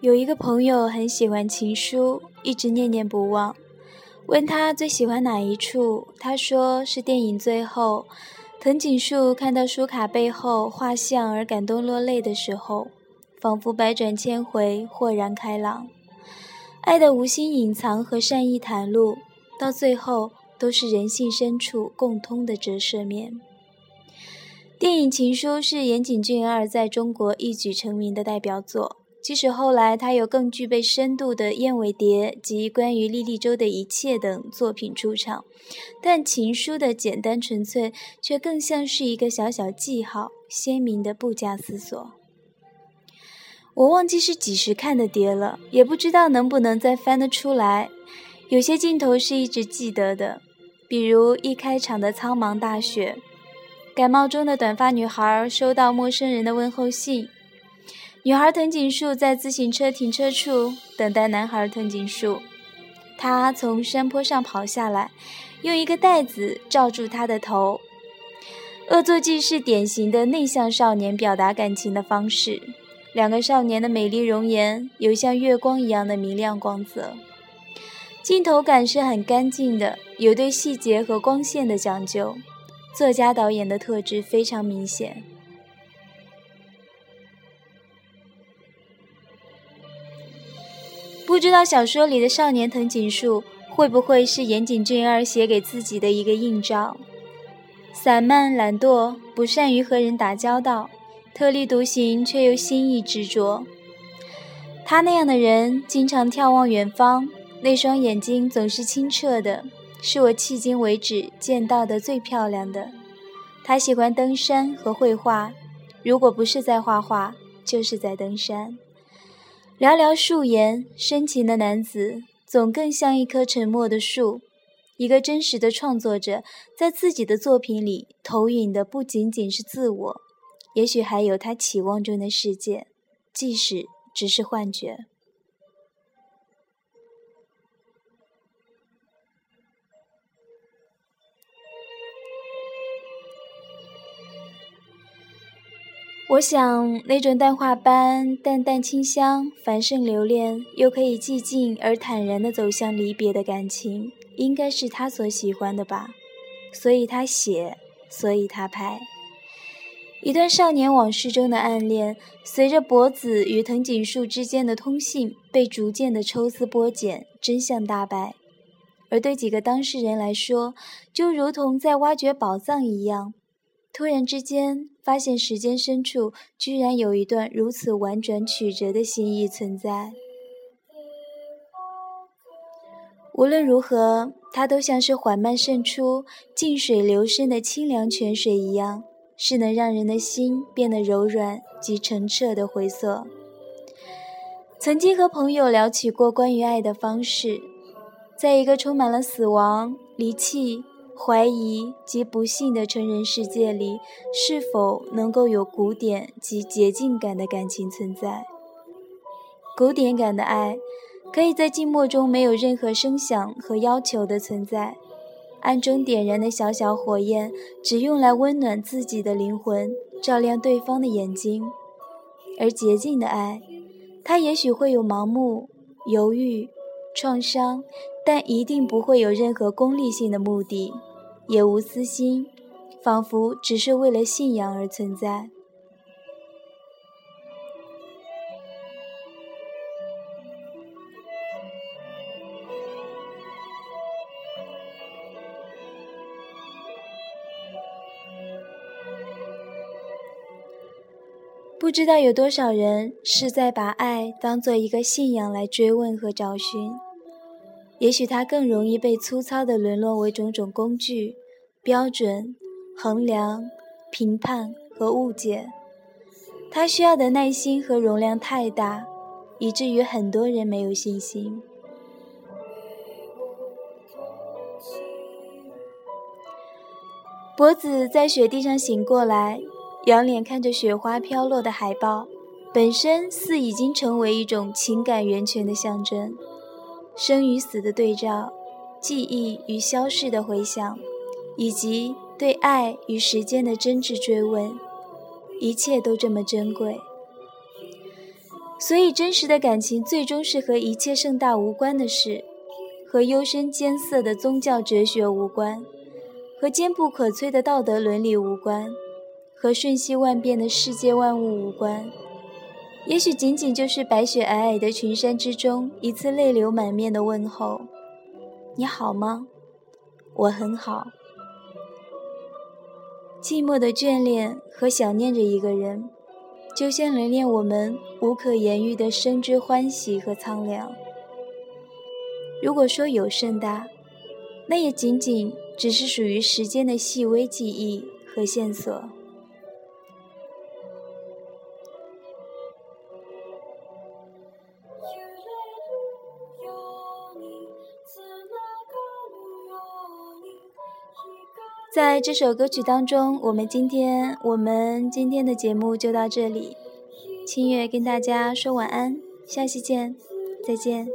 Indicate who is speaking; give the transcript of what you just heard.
Speaker 1: 有一个朋友很喜欢情书，一直念念不忘。问他最喜欢哪一处，他说是电影最后，藤井树看到书卡背后画像而感动落泪的时候，仿佛百转千回，豁然开朗。爱的无心隐藏和善意袒露，到最后都是人性深处共通的折射面。电影《情书》是岩井俊二在中国一举成名的代表作。即使后来他有更具备深度的《燕尾蝶》及关于莉莉周的一切等作品出场，但《情书》的简单纯粹却更像是一个小小记号，鲜明的不加思索。我忘记是几时看的碟了，也不知道能不能再翻得出来。有些镜头是一直记得的，比如一开场的苍茫大雪，感冒中的短发女孩收到陌生人的问候信。女孩藤井树在自行车停车处等待男孩藤井树，他从山坡上跑下来，用一个袋子罩住他的头。恶作剧是典型的内向少年表达感情的方式。两个少年的美丽容颜有像月光一样的明亮光泽，镜头感是很干净的，有对细节和光线的讲究，作家导演的特质非常明显。不知道小说里的少年藤井树会不会是岩井俊二写给自己的一个映照？散漫懒惰，不善于和人打交道，特立独行却又心意执着。他那样的人经常眺望远方，那双眼睛总是清澈的，是我迄今为止见到的最漂亮的。他喜欢登山和绘画，如果不是在画画，就是在登山。寥寥数言，深情的男子总更像一棵沉默的树。一个真实的创作者，在自己的作品里投影的不仅仅是自我，也许还有他期望中的世界，即使只是幻觉。我想，那种淡化般淡淡清香、繁盛留恋，又可以寂静而坦然地走向离别的感情，应该是他所喜欢的吧。所以他写，所以他拍。一段少年往事中的暗恋，随着博子与藤井树之间的通信被逐渐的抽丝剥茧，真相大白。而对几个当事人来说，就如同在挖掘宝藏一样。突然之间，发现时间深处居然有一段如此婉转曲折的心意存在。无论如何，它都像是缓慢渗出、静水流深的清凉泉水一样，是能让人的心变得柔软及澄澈的回溯。曾经和朋友聊起过关于爱的方式，在一个充满了死亡、离弃。怀疑及不幸的成人世界里，是否能够有古典及洁净感的感情存在？古典感的爱，可以在静默中没有任何声响和要求的存在，暗中点燃的小小火焰，只用来温暖自己的灵魂，照亮对方的眼睛。而洁净的爱，它也许会有盲目、犹豫、创伤，但一定不会有任何功利性的目的。也无私心，仿佛只是为了信仰而存在。不知道有多少人是在把爱当做一个信仰来追问和找寻。也许它更容易被粗糙地沦落为种种工具、标准、衡量、评判和误解。它需要的耐心和容量太大，以至于很多人没有信心。博子在雪地上醒过来，仰脸看着雪花飘落的海报，本身似已经成为一种情感源泉的象征。生与死的对照，记忆与消逝的回响，以及对爱与时间的真挚追问，一切都这么珍贵。所以，真实的感情最终是和一切盛大无关的事，和幽深艰涩的宗教哲学无关，和坚不可摧的道德伦理无关，和瞬息万变的世界万物无关。也许仅仅就是白雪皑皑的群山之中，一次泪流满面的问候：“你好吗？我很好。”寂寞的眷恋和想念着一个人。就像能令我们无可言喻的生之欢喜和苍凉。如果说有盛大，那也仅仅只是属于时间的细微记忆和线索。在这首歌曲当中，我们今天我们今天的节目就到这里。清月跟大家说晚安，下期见，再见。